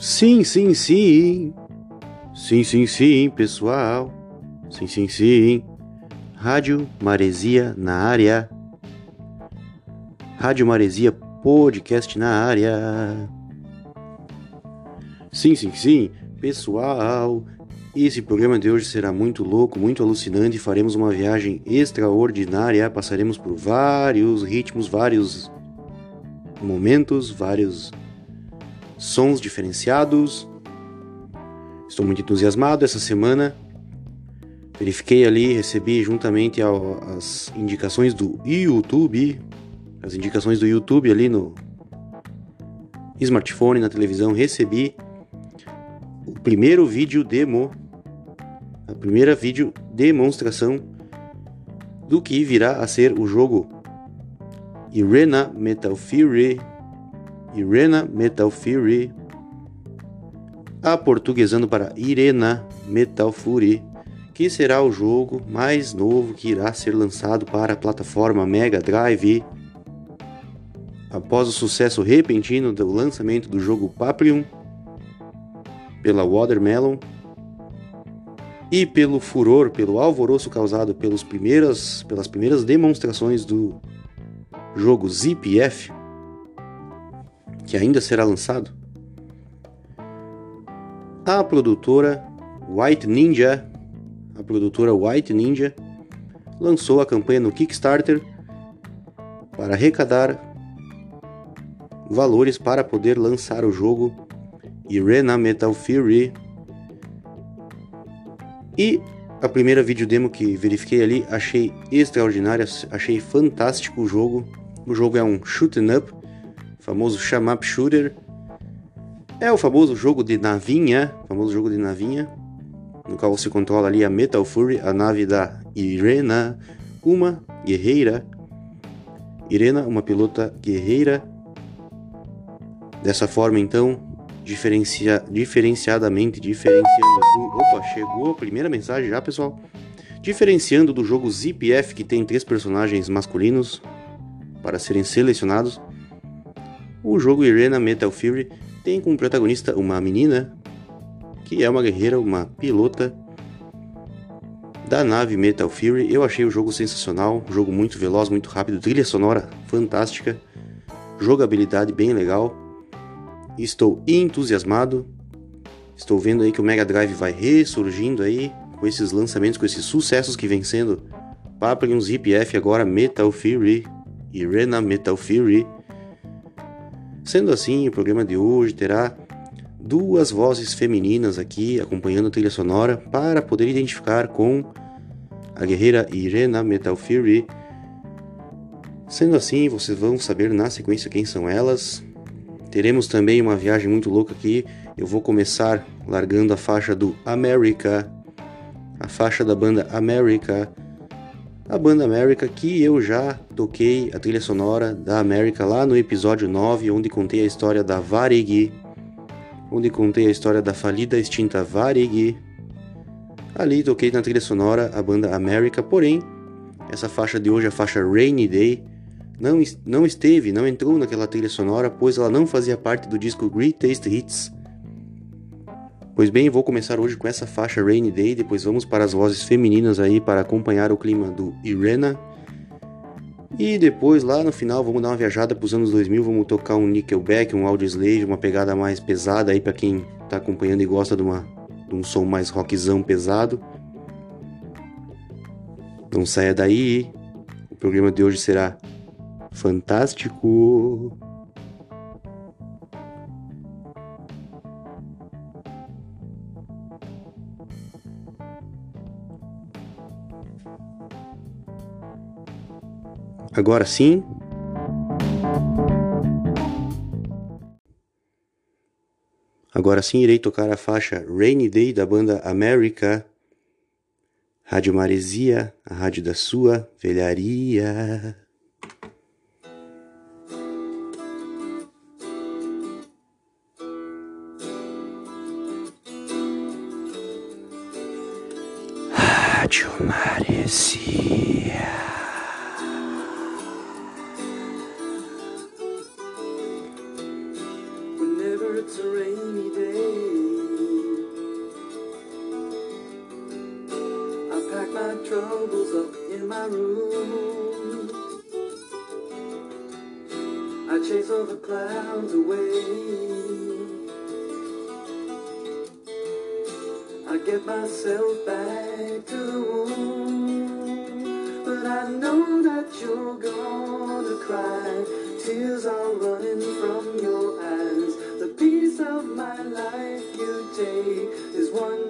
Sim, sim, sim. Sim, sim, sim, pessoal. Sim, sim, sim. Rádio Maresia na área. Rádio Maresia Podcast na área. Sim, sim, sim, pessoal. Esse programa de hoje será muito louco, muito alucinante. Faremos uma viagem extraordinária. Passaremos por vários ritmos, vários momentos, vários sons diferenciados. Estou muito entusiasmado essa semana. Verifiquei ali, recebi juntamente as indicações do YouTube, as indicações do YouTube ali no smartphone, na televisão, recebi o primeiro vídeo demo, a primeira vídeo demonstração do que virá a ser o jogo Irena Metal Fury Irena Metal Fury, aportuguesando para Irena Metal Fury, que será o jogo mais novo que irá ser lançado para a plataforma Mega Drive. Após o sucesso repentino do lançamento do jogo Paprium pela Watermelon e pelo furor, pelo alvoroço causado pelos primeiras, pelas primeiras demonstrações do jogo ZPF, que ainda será lançado, a produtora White Ninja, a produtora White Ninja, lançou a campanha no Kickstarter para arrecadar valores para poder lançar o jogo Irena Metal Fury. E a primeira vídeo demo que verifiquei ali, achei extraordinária, achei fantástico o jogo. O jogo é um shoot'em up famoso Shamap Shooter. É o famoso jogo de navinha, famoso jogo de navinha, no qual você controla ali a Metal Fury, a nave da Irena, uma guerreira. Irena, uma pilota guerreira. Dessa forma, então, diferencia, diferenciadamente, diferenciando. Opa, chegou a primeira mensagem já, pessoal. Diferenciando do jogo ZPF, que tem três personagens masculinos para serem selecionados. O jogo Irena Metal Fury tem como protagonista uma menina que é uma guerreira, uma pilota da nave Metal Fury. Eu achei o jogo sensacional, um jogo muito veloz, muito rápido, trilha sonora fantástica, jogabilidade bem legal. Estou entusiasmado. Estou vendo aí que o Mega Drive vai ressurgindo aí com esses lançamentos, com esses sucessos que vem sendo Paprium Zip F agora Metal Fury, Irena Metal Fury. Sendo assim, o programa de hoje terá duas vozes femininas aqui acompanhando a trilha sonora para poder identificar com a guerreira Irena Metal Fury. Sendo assim, vocês vão saber na sequência quem são elas. Teremos também uma viagem muito louca aqui. Eu vou começar largando a faixa do America, a faixa da banda America a banda América, que eu já toquei a trilha sonora da América lá no episódio 9, onde contei a história da Varig, onde contei a história da falida extinta Varig. Ali toquei na trilha sonora a banda América, porém, essa faixa de hoje, a faixa Rainy Day, não, não esteve, não entrou naquela trilha sonora, pois ela não fazia parte do disco Great Taste Hits Pois bem, vou começar hoje com essa faixa Rainy Day, depois vamos para as vozes femininas aí para acompanhar o clima do Irena. E depois, lá no final, vamos dar uma viajada para os anos 2000, vamos tocar um Nickelback, um Audioslave, uma pegada mais pesada aí para quem está acompanhando e gosta de, uma, de um som mais rockzão pesado. Não saia daí, o programa de hoje será fantástico. Agora sim. Agora sim irei tocar a faixa Rainy Day da banda America. Rádio Maresia, a rádio da sua velharia. it's a rainy day. I pack my troubles up in my room. I chase all the clouds away. I get myself back to the womb. But I know that you're gonna cry. Tears are running.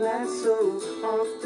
That's so often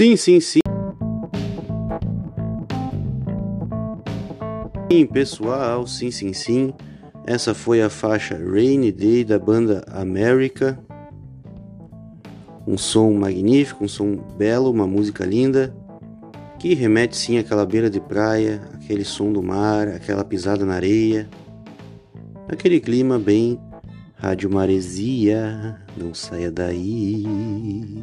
Sim, sim, sim. Sim, pessoal, sim, sim, sim. Essa foi a faixa Rainy Day da banda America. Um som magnífico, um som belo, uma música linda, que remete sim àquela beira de praia, aquele som do mar, aquela pisada na areia, aquele clima bem rádio maresia, não saia daí.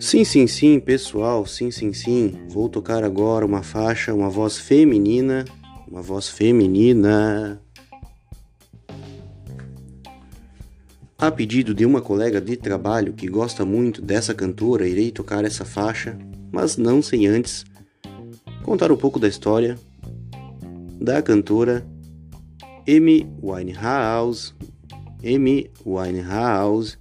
Sim, sim, sim, pessoal, sim, sim, sim. Vou tocar agora uma faixa, uma voz feminina, uma voz feminina. A pedido de uma colega de trabalho que gosta muito dessa cantora, irei tocar essa faixa, mas não sem antes contar um pouco da história da cantora Amy Winehouse. Amy Winehouse.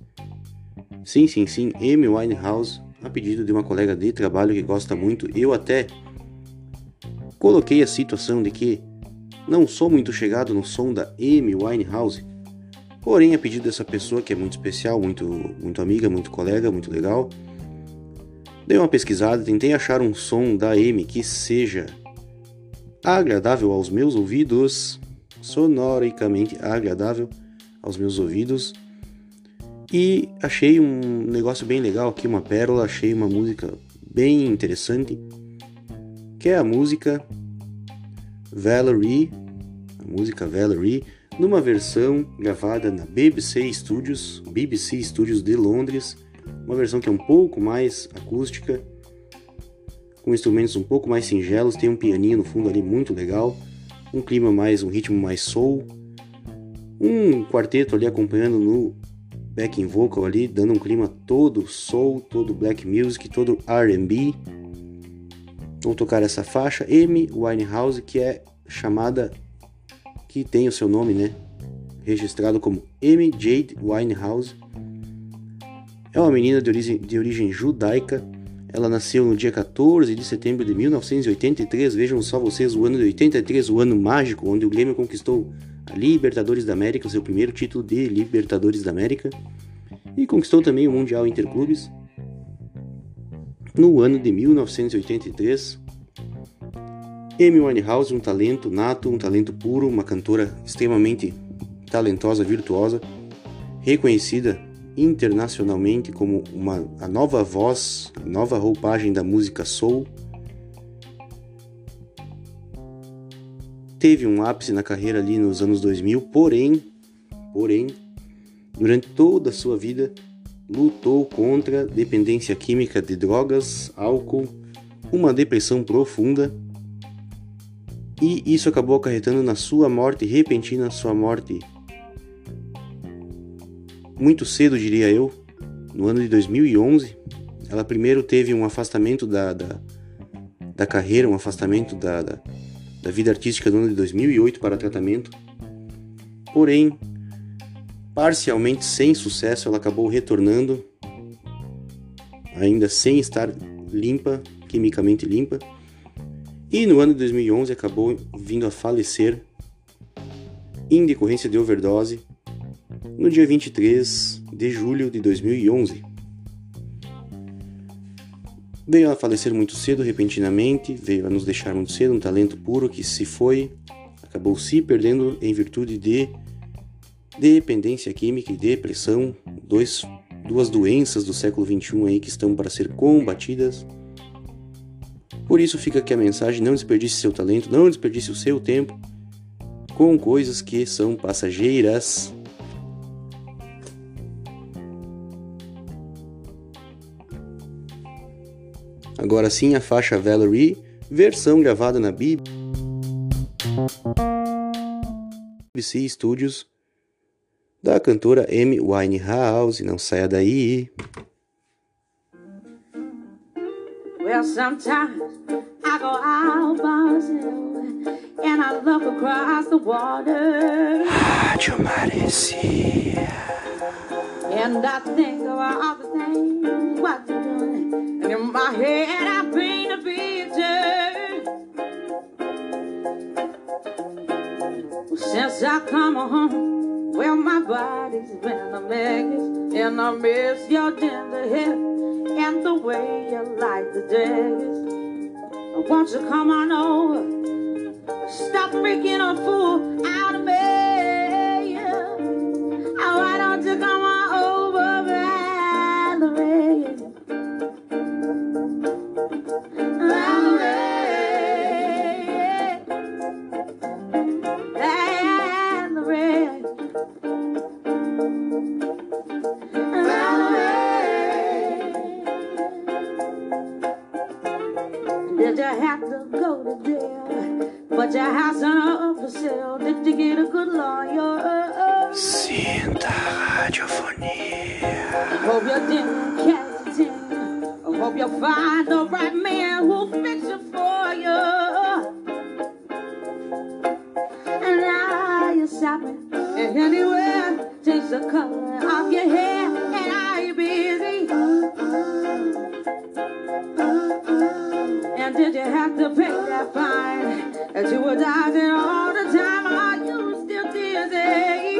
Sim, sim, sim, Amy Winehouse, a pedido de uma colega de trabalho que gosta muito. Eu até coloquei a situação de que não sou muito chegado no som da Amy Winehouse, porém, a pedido dessa pessoa que é muito especial, muito, muito amiga, muito colega, muito legal, dei uma pesquisada, tentei achar um som da Amy que seja agradável aos meus ouvidos, sonoricamente agradável aos meus ouvidos. E achei um negócio bem legal aqui, uma pérola, achei uma música bem interessante, que é a música Valerie, a música Valerie, numa versão gravada na BBC Studios, BBC Studios de Londres, uma versão que é um pouco mais acústica, com instrumentos um pouco mais singelos, tem um pianinho no fundo ali muito legal, um clima mais, um ritmo mais soul, um quarteto ali acompanhando no backing vocal ali, dando um clima todo soul, todo black music, todo R&B. Vou tocar essa faixa Amy Winehouse que é chamada que tem o seu nome, né? Registrado como M. Jade Winehouse. É uma menina de origem, de origem judaica. Ela nasceu no dia 14 de setembro de 1983. Vejam só vocês, o ano de 83, o ano mágico, onde o Grêmio conquistou a Libertadores da América, seu primeiro título de Libertadores da América. E conquistou também o Mundial Interclubes. No ano de 1983, Amy Winehouse, um talento nato, um talento puro, uma cantora extremamente talentosa, virtuosa, reconhecida internacionalmente como uma, a nova voz, a nova roupagem da música soul. Teve um ápice na carreira ali nos anos 2000, porém, porém, durante toda a sua vida lutou contra dependência química de drogas, álcool, uma depressão profunda e isso acabou acarretando na sua morte repentina, sua morte muito cedo, diria eu, no ano de 2011. Ela primeiro teve um afastamento da, da, da carreira, um afastamento da, da, da vida artística no ano de 2008 para tratamento. Porém, parcialmente sem sucesso, ela acabou retornando, ainda sem estar limpa, quimicamente limpa e no ano de 2011 acabou vindo a falecer em decorrência de overdose no dia 23 de julho de 2011. Veio a falecer muito cedo, repentinamente, veio a nos deixar muito cedo, um talento puro que se foi, acabou se perdendo em virtude de dependência química e depressão, dois, duas doenças do século XXI aí que estão para ser combatidas. Por isso fica aqui a mensagem: não desperdice seu talento, não desperdice o seu tempo com coisas que são passageiras. Agora sim a faixa Valerie, versão gravada na BBC Studios da cantora Amy Winehouse. Não saia daí. Well, sometimes I go out by myself and I look across the water. Rádio Maresia. And I think of all the things what you're doing. In my head I paint a picture. Since I come home, well, my body's been a mess. And I miss your tender hair and the way you like the days. Won't you come on over? Stop making a fool out of me. Oh, why don't you come on But your house on for sale. Did you get a good lawyer? Sinta radiofonia. Hope you didn't catch a tin. I hope you find the right man who'll fix it for you. And now you're shopping anywhere. Change the color of your hair. And are you busy? And did you have to pay that fine that you were dodging all the time? Are you still dizzy?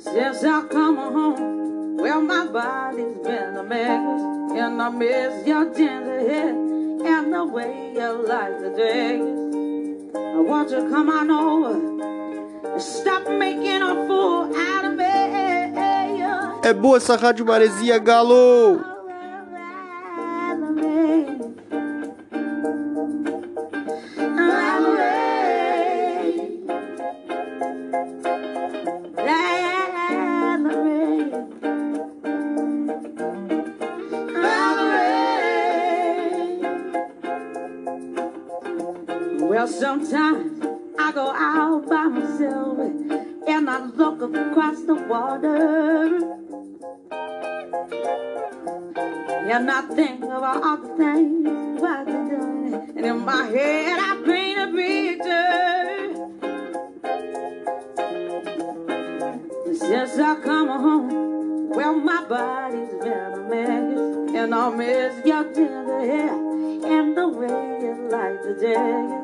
Since I come home, well, my body's been a mess, and I miss your tender head and the way you like the days. I want you to come on over and stop making a fool out of me. É boa essa Rádio Maresia, galo! Sometimes I go out by myself and I look across the water. And I think about all the things what they're doing. And in my head, I paint a picture. Since I come home, well, my body's been a mess. And I miss your tender hair and the way you like the day.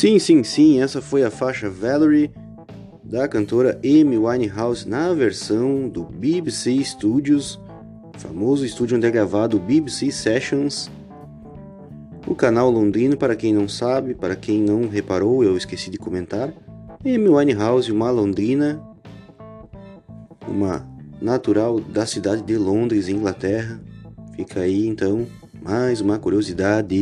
Sim, sim, sim, essa foi a faixa Valerie da cantora Amy Winehouse na versão do BBC Studios, famoso estúdio onde é gravado o BBC Sessions. O canal londrino, para quem não sabe, para quem não reparou, eu esqueci de comentar. Amy Winehouse, uma londrina, uma natural da cidade de Londres, Inglaterra. Fica aí então mais uma curiosidade.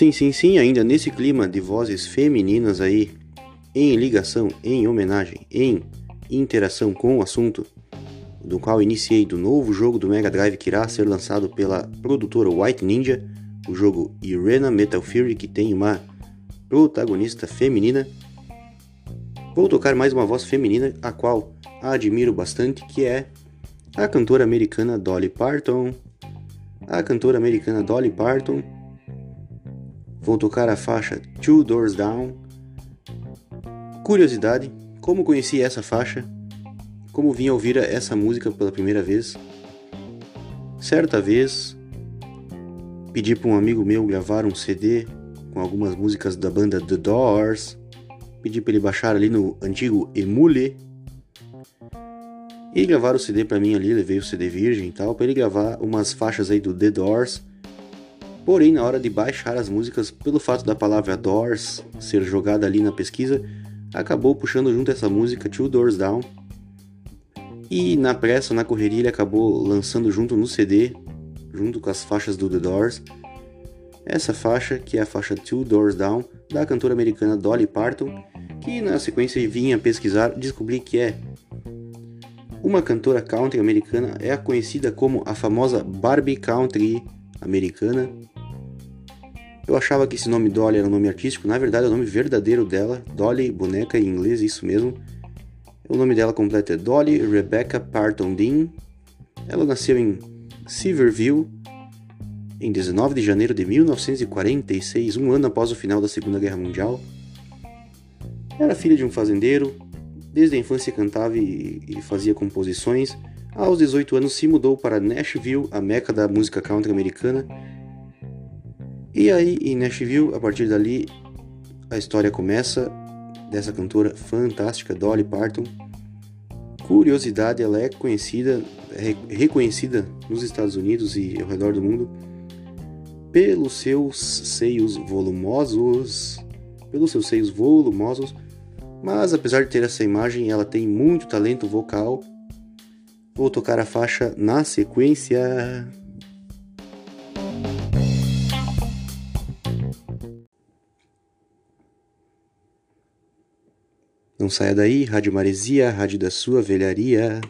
Sim, sim, sim, ainda nesse clima de vozes femininas aí, em ligação, em homenagem, em interação com o assunto, do qual iniciei do novo jogo do Mega Drive que irá ser lançado pela produtora White Ninja, o jogo Irena Metal Fury, que tem uma protagonista feminina. Vou tocar mais uma voz feminina, a qual admiro bastante, que é a cantora americana Dolly Parton. A cantora americana Dolly Parton Vou tocar a faixa Two Doors Down. Curiosidade: como conheci essa faixa? Como vim ouvir essa música pela primeira vez? Certa vez, pedi para um amigo meu gravar um CD com algumas músicas da banda The Doors. Pedi para ele baixar ali no antigo Emule. E gravar o CD para mim ali, levei o CD virgem e tal, para ele gravar umas faixas aí do The Doors Porém, na hora de baixar as músicas, pelo fato da palavra Doors ser jogada ali na pesquisa, acabou puxando junto essa música Two Doors Down. E na pressa, na correria, ele acabou lançando junto no CD, junto com as faixas do The Doors, essa faixa que é a faixa Two Doors Down da cantora americana Dolly Parton, que na sequência vinha pesquisar descobri que é uma cantora country americana, é a conhecida como a famosa Barbie Country americana. Eu achava que esse nome Dolly era um nome artístico, na verdade é o nome verdadeiro dela, Dolly, boneca em inglês, isso mesmo. O nome dela completo é Dolly Rebecca Parton Dean. Ela nasceu em Silverville em 19 de janeiro de 1946, um ano após o final da Segunda Guerra Mundial. Era filha de um fazendeiro, desde a infância cantava e, e fazia composições. Aos 18 anos se mudou para Nashville, a meca da música country americana. E aí, em Nashville, a partir dali, a história começa dessa cantora fantástica, Dolly Parton. Curiosidade, ela é conhecida, é reconhecida nos Estados Unidos e ao redor do mundo pelos seus seios volumosos, pelos seus seios volumosos, mas apesar de ter essa imagem, ela tem muito talento vocal. Vou tocar a faixa na sequência. Não saia daí, Rádio Maresia, Rádio da sua velharia.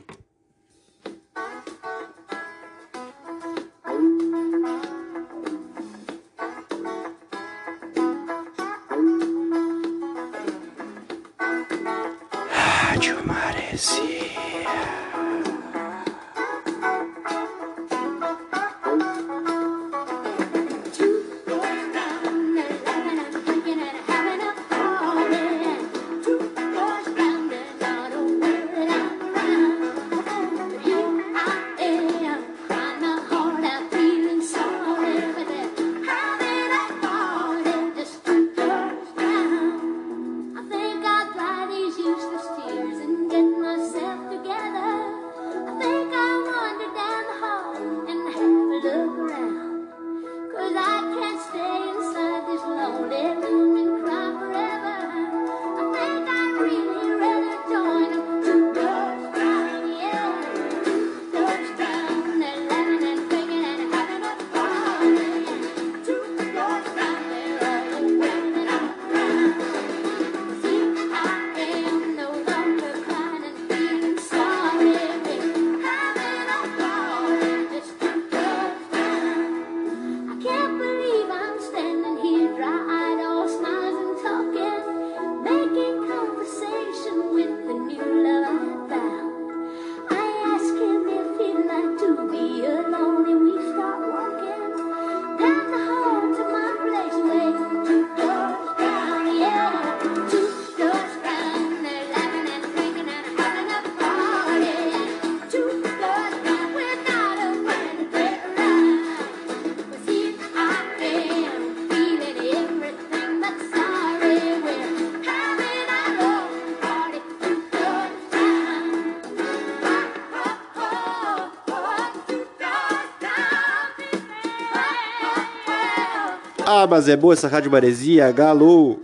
Mas é boa essa Rádio Maresia, galo!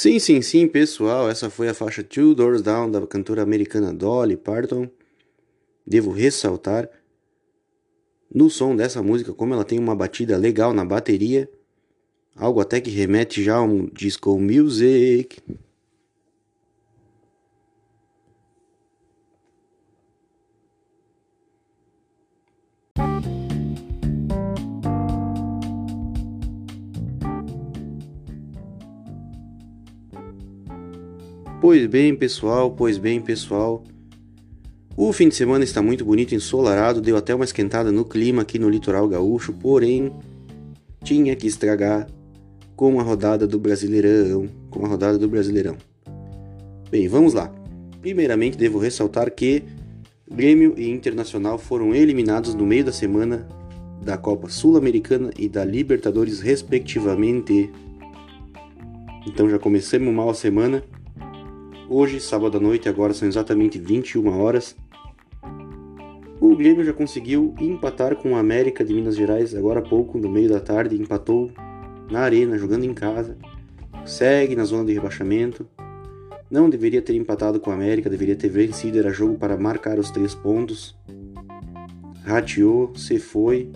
Sim, sim, sim, pessoal, essa foi a faixa Two Doors Down da cantora americana Dolly Parton. Devo ressaltar no som dessa música como ela tem uma batida legal na bateria, algo até que remete já a um disco music. Pois bem, pessoal, pois bem, pessoal. O fim de semana está muito bonito, ensolarado, deu até uma esquentada no clima aqui no litoral gaúcho, porém tinha que estragar com a rodada do Brasileirão, com a rodada do Brasileirão. Bem, vamos lá. Primeiramente, devo ressaltar que Grêmio e Internacional foram eliminados no meio da semana da Copa Sul-Americana e da Libertadores, respectivamente. Então já começamos mal a semana. Hoje, sábado à noite, agora são exatamente 21 horas. O Grêmio já conseguiu empatar com o América de Minas Gerais agora há pouco, no meio da tarde, empatou na arena, jogando em casa. Segue na zona de rebaixamento. Não deveria ter empatado com o América, deveria ter vencido, era jogo para marcar os três pontos. Rateou, se foi.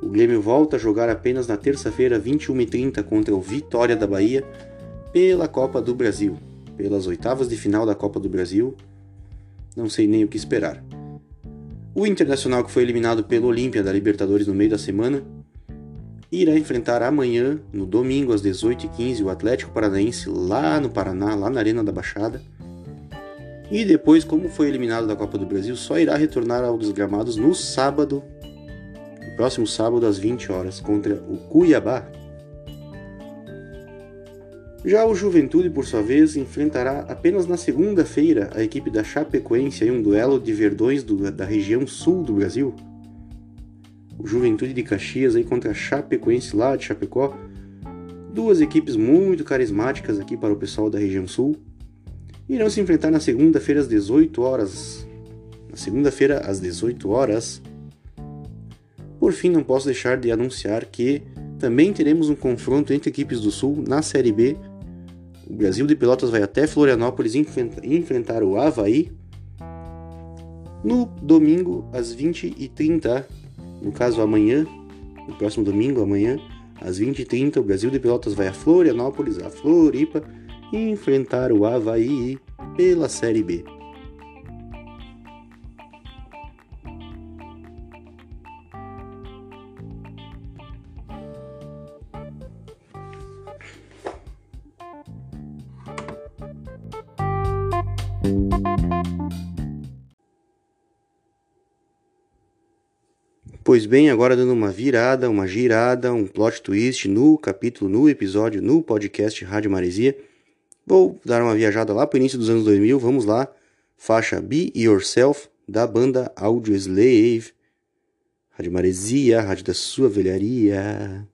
O Grêmio volta a jogar apenas na terça-feira, 21h30, contra o Vitória da Bahia, pela Copa do Brasil pelas oitavas de final da Copa do Brasil. Não sei nem o que esperar. O Internacional, que foi eliminado pelo Olímpia da Libertadores no meio da semana, irá enfrentar amanhã, no domingo, às 18h15, o Atlético Paranaense lá no Paraná, lá na Arena da Baixada. E depois, como foi eliminado da Copa do Brasil, só irá retornar aos gramados no sábado, no próximo sábado, às 20 horas, contra o Cuiabá. Já o Juventude, por sua vez, enfrentará apenas na segunda-feira a equipe da Chapecoense em um duelo de verdões do, da região sul do Brasil. O Juventude de Caxias aí contra a Chapecoense lá de Chapecó. Duas equipes muito carismáticas aqui para o pessoal da região sul irão se enfrentar na segunda-feira às 18 horas. Na segunda-feira às 18 horas. Por fim, não posso deixar de anunciar que também teremos um confronto entre equipes do sul na Série B. O Brasil de Pelotas vai até Florianópolis enfrentar o Havaí no domingo às 20h30, no caso amanhã, no próximo domingo, amanhã, às 20h30, o Brasil de Pelotas vai a Florianópolis, a Floripa, enfrentar o Havaí pela Série B. bem, agora dando uma virada, uma girada, um plot twist no capítulo, no episódio, no podcast Rádio Maresia. Vou dar uma viajada lá para o início dos anos 2000, vamos lá. Faixa Be Yourself, da banda Audio Slave. Rádio Maresia, rádio da sua velharia.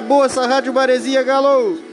Boa essa Rádio Maresia, galo!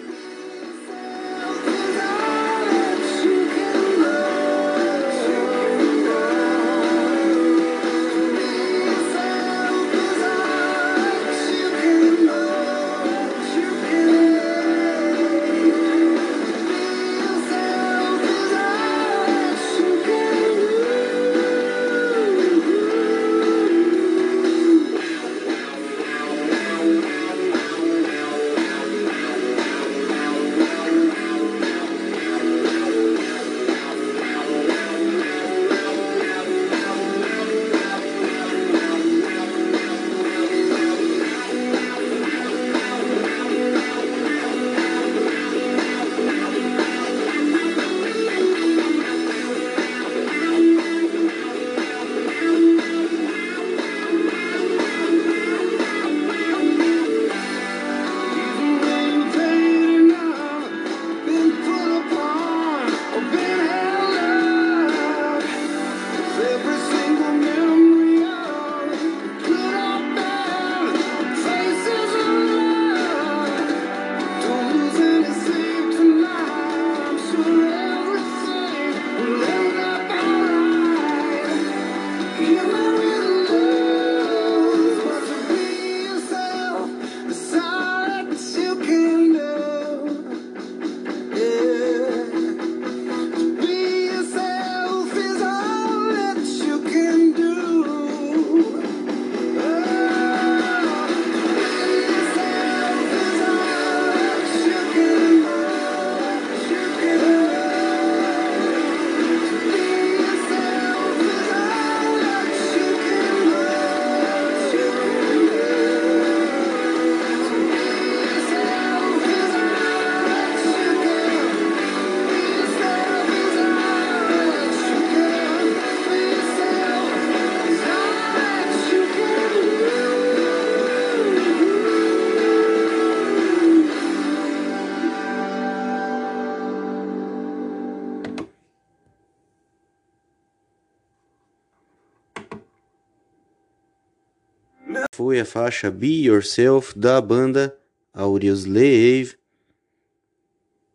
Foi a faixa Be Yourself da banda Audioslave.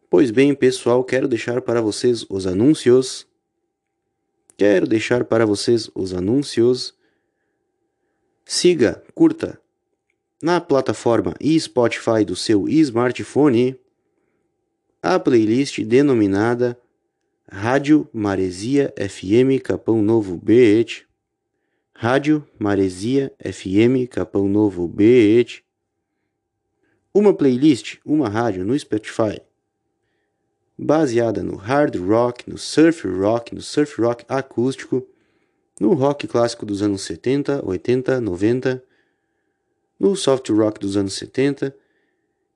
Pois bem, pessoal, quero deixar para vocês os anúncios. Quero deixar para vocês os anúncios. Siga, curta na plataforma e Spotify do seu smartphone a playlist denominada Rádio Maresia FM Capão Novo BH. Rádio Maresia FM Capão Novo BH. Uma playlist, uma rádio no Spotify baseada no hard rock, no surf rock, no surf rock acústico, no rock clássico dos anos 70, 80, 90, no soft rock dos anos 70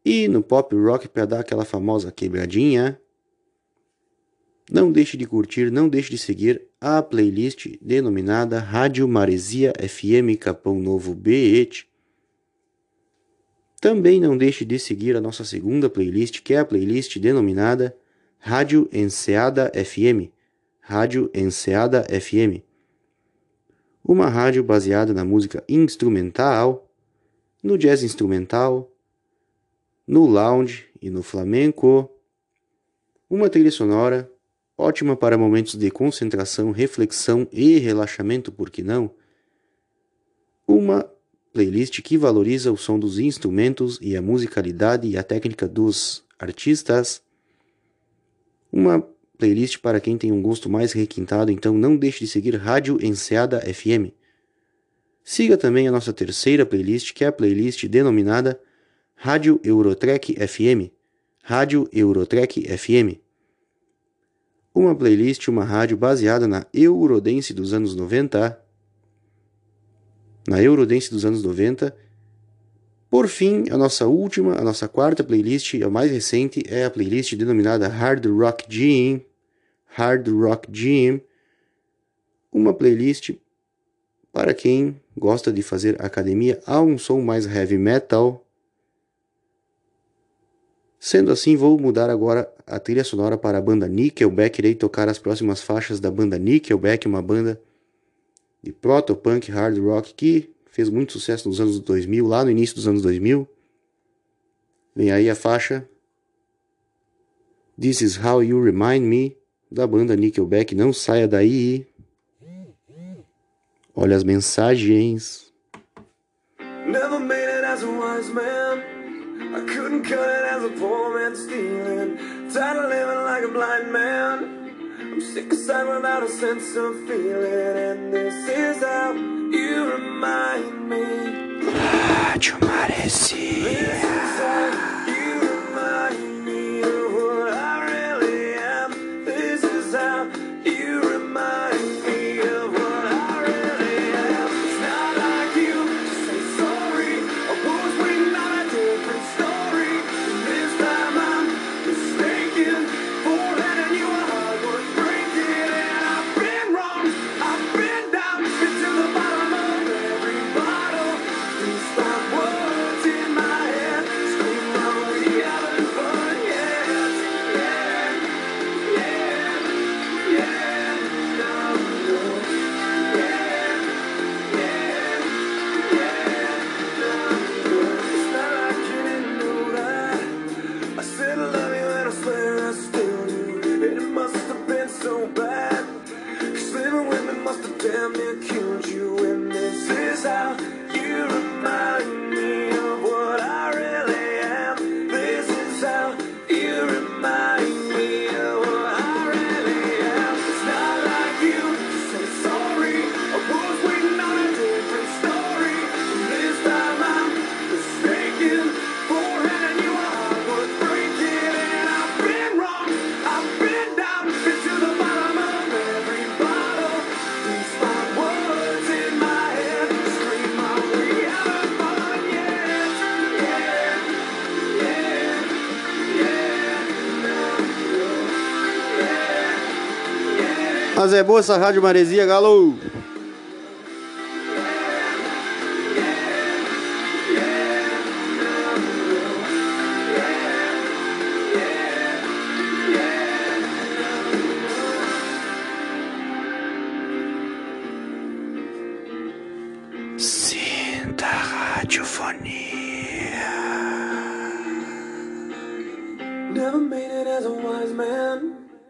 e no pop rock para dar aquela famosa quebradinha. Não deixe de curtir, não deixe de seguir a playlist denominada Rádio Maresia FM Capão Novo BH. Também não deixe de seguir a nossa segunda playlist, que é a playlist denominada Rádio Enseada FM. Rádio Enseada FM. Uma rádio baseada na música instrumental, no jazz instrumental, no lounge e no flamenco. Uma trilha sonora ótima para momentos de concentração, reflexão e relaxamento, por que não? Uma playlist que valoriza o som dos instrumentos e a musicalidade e a técnica dos artistas. Uma playlist para quem tem um gosto mais requintado, então não deixe de seguir Rádio Enseada FM. Siga também a nossa terceira playlist, que é a playlist denominada Rádio Eurotrek FM. Rádio Eurotrek FM. Uma playlist, uma rádio baseada na Eurodance dos anos 90. Na Eurodance dos anos 90. Por fim, a nossa última, a nossa quarta playlist, a mais recente, é a playlist denominada Hard Rock Gym. Hard Rock Gym. Uma playlist para quem gosta de fazer academia a um som mais heavy metal. Sendo assim, vou mudar agora a trilha sonora para a banda Nickelback. Irei tocar as próximas faixas da banda Nickelback, uma banda de proto-punk hard rock que fez muito sucesso nos anos 2000, lá no início dos anos 2000. Vem aí a faixa This Is How You Remind Me, da banda Nickelback. Não saia daí. Olha as mensagens. Never made it as a wise man. I couldn't cut it as a poor man stealing. Tired of living like a blind man. I'm sick aside without a sense of feeling. And this is how you remind me. Rádio This is Mas é boa essa rádio maresia, galo! Sinta a radiofonia. Never made it as a wise man.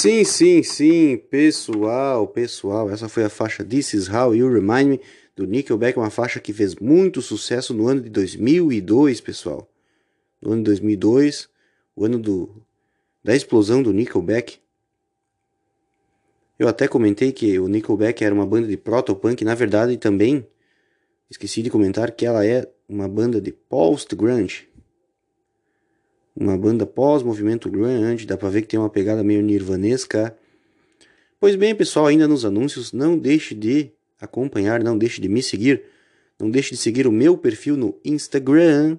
Sim, sim, sim, pessoal, pessoal, essa foi a faixa This Is How You Remind Me do Nickelback, uma faixa que fez muito sucesso no ano de 2002, pessoal. No ano de 2002, o ano do, da explosão do Nickelback. Eu até comentei que o Nickelback era uma banda de proto-punk, na verdade também esqueci de comentar que ela é uma banda de post-grunge. Uma banda pós-movimento grunge, dá pra ver que tem uma pegada meio nirvanesca. Pois bem, pessoal, ainda nos anúncios, não deixe de acompanhar, não deixe de me seguir, não deixe de seguir o meu perfil no Instagram,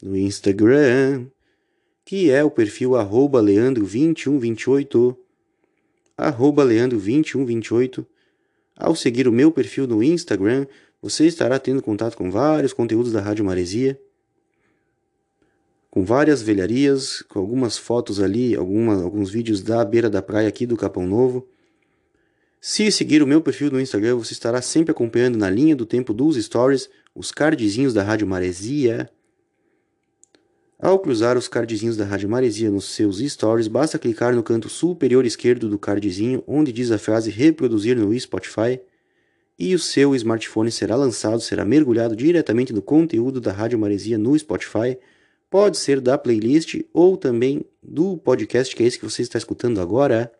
no Instagram, que é o perfil arroba leandro2128, arroba leandro2128. Ao seguir o meu perfil no Instagram, você estará tendo contato com vários conteúdos da Rádio Maresia, com várias velharias, com algumas fotos ali, alguma, alguns vídeos da beira da praia aqui do Capão Novo. Se seguir o meu perfil no Instagram, você estará sempre acompanhando na linha do tempo dos stories os cardzinhos da Rádio Maresia. Ao cruzar os cardzinhos da Rádio Maresia nos seus stories, basta clicar no canto superior esquerdo do cardzinho, onde diz a frase reproduzir no Spotify, e o seu smartphone será lançado, será mergulhado diretamente no conteúdo da Rádio Maresia no Spotify. Pode ser da playlist ou também do podcast, que é esse que você está escutando agora.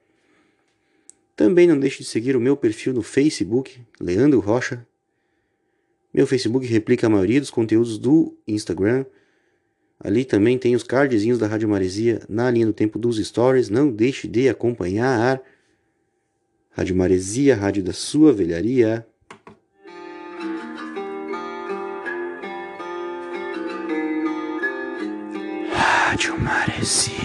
Também não deixe de seguir o meu perfil no Facebook, Leandro Rocha. Meu Facebook replica a maioria dos conteúdos do Instagram. Ali também tem os cardzinhos da Rádio Maresia na linha do tempo dos stories. Não deixe de acompanhar. Rádio Maresia, rádio da sua velharia. Rádio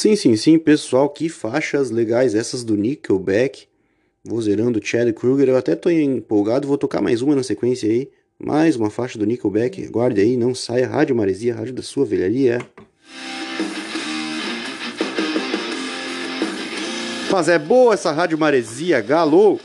Sim, sim, sim, pessoal, que faixas legais essas do Nickelback. Vou zerando Chad Kruger, eu até tô empolgado, vou tocar mais uma na sequência aí. Mais uma faixa do Nickelback, guarde aí, não saia, Rádio Maresia, Rádio da sua velharia. Mas é boa essa Rádio Maresia, galou!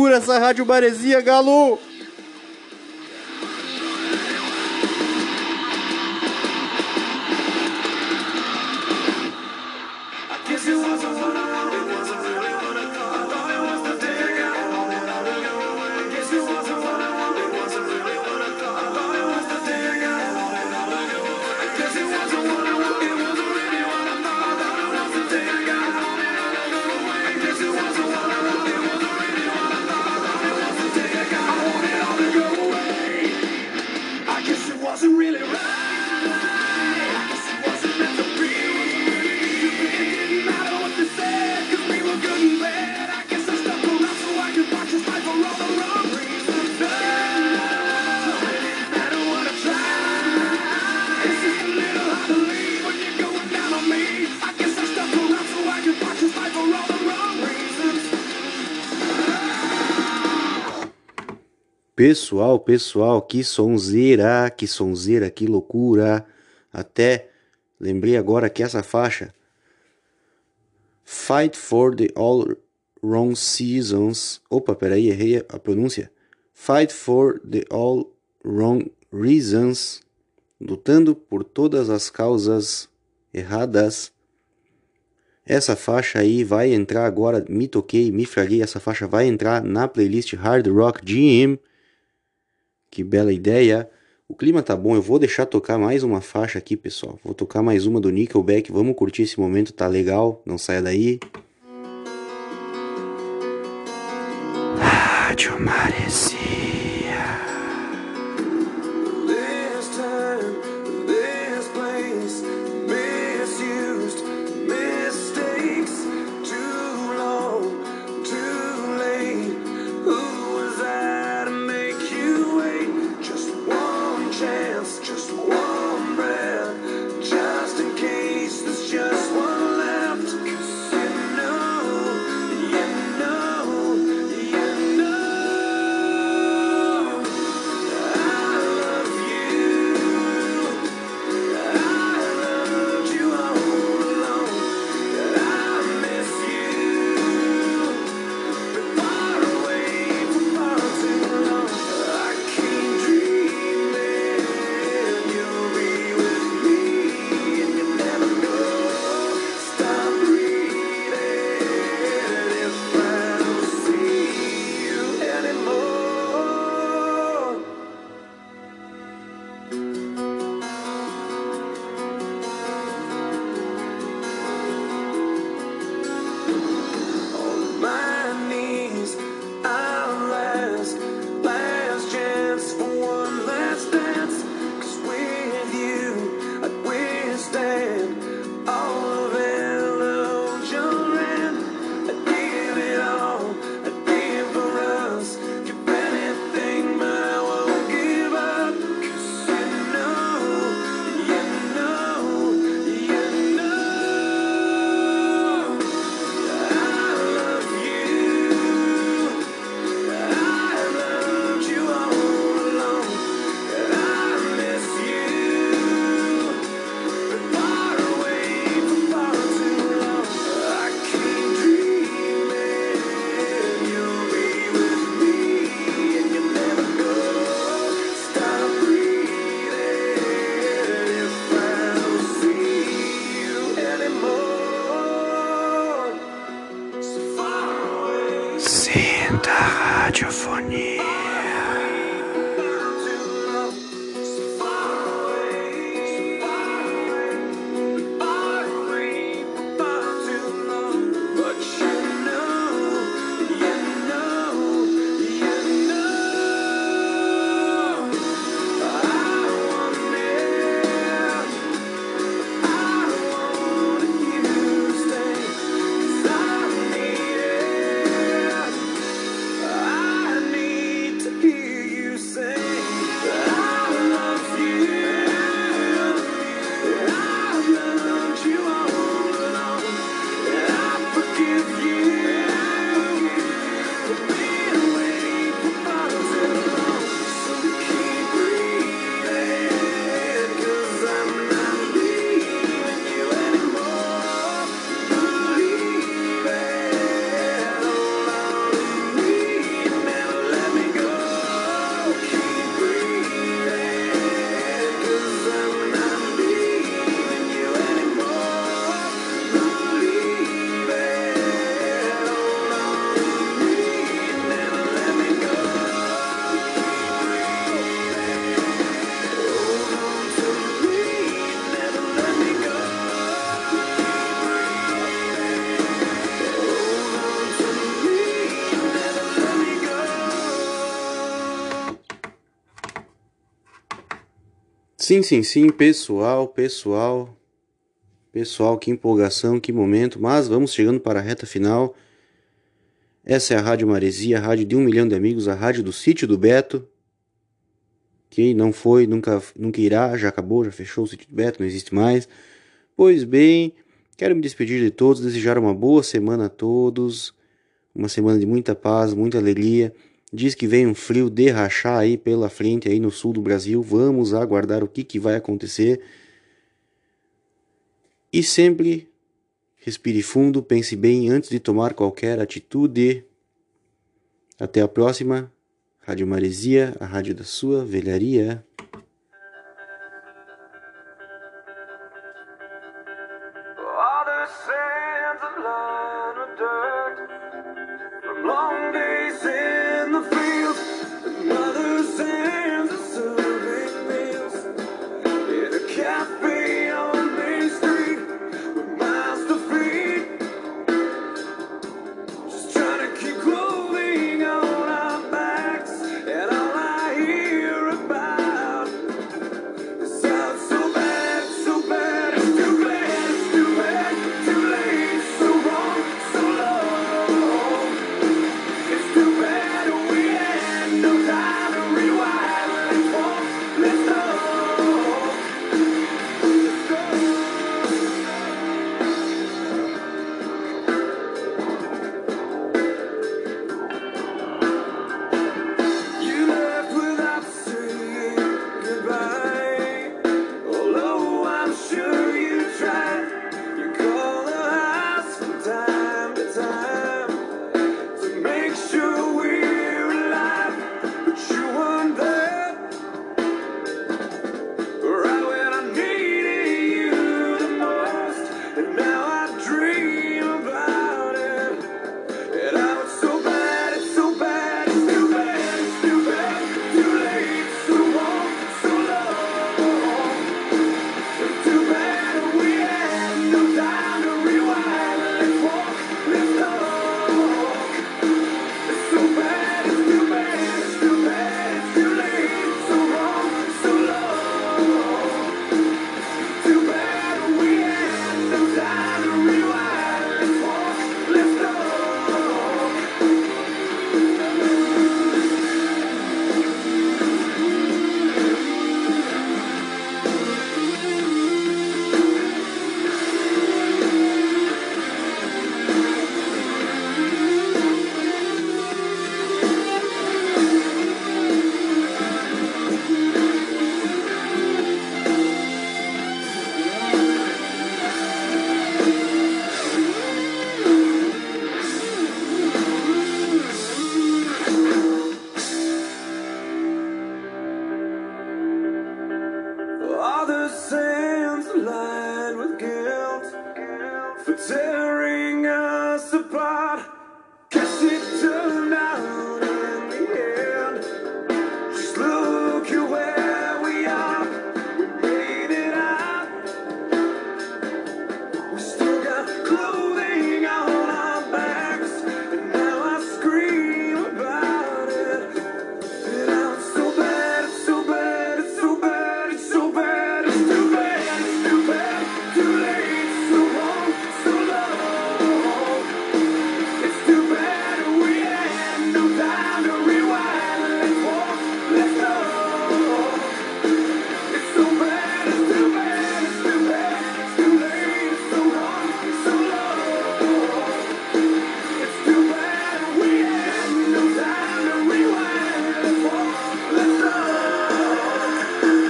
loucura essa rádio Baresia, Galo! Pessoal, pessoal, que sonzeira, que sonzeira, que loucura. Até lembrei agora que essa faixa Fight for the All Wrong Seasons. Opa, peraí, errei a pronúncia. Fight for the All Wrong Reasons. Lutando por todas as causas erradas. Essa faixa aí vai entrar agora. Me toquei, me fraguei. Essa faixa vai entrar na playlist Hard Rock Gym que bela ideia. O clima tá bom, eu vou deixar tocar mais uma faixa aqui, pessoal. Vou tocar mais uma do Nickelback, vamos curtir esse momento, tá legal? Não saia daí. Rádio Maresia. Sim, sim, sim, pessoal, pessoal. Pessoal, que empolgação, que momento. Mas vamos chegando para a reta final. Essa é a Rádio Maresia, a rádio de um milhão de amigos, a rádio do sítio do Beto. Que não foi, nunca, nunca irá, já acabou, já fechou o sítio do Beto, não existe mais. Pois bem, quero me despedir de todos, desejar uma boa semana a todos. Uma semana de muita paz, muita alegria. Diz que vem um frio de rachar aí pela frente aí no sul do Brasil. Vamos aguardar o que, que vai acontecer. E sempre respire fundo, pense bem antes de tomar qualquer atitude. Até a próxima. Rádio Maresia, a rádio da sua velharia. Long days in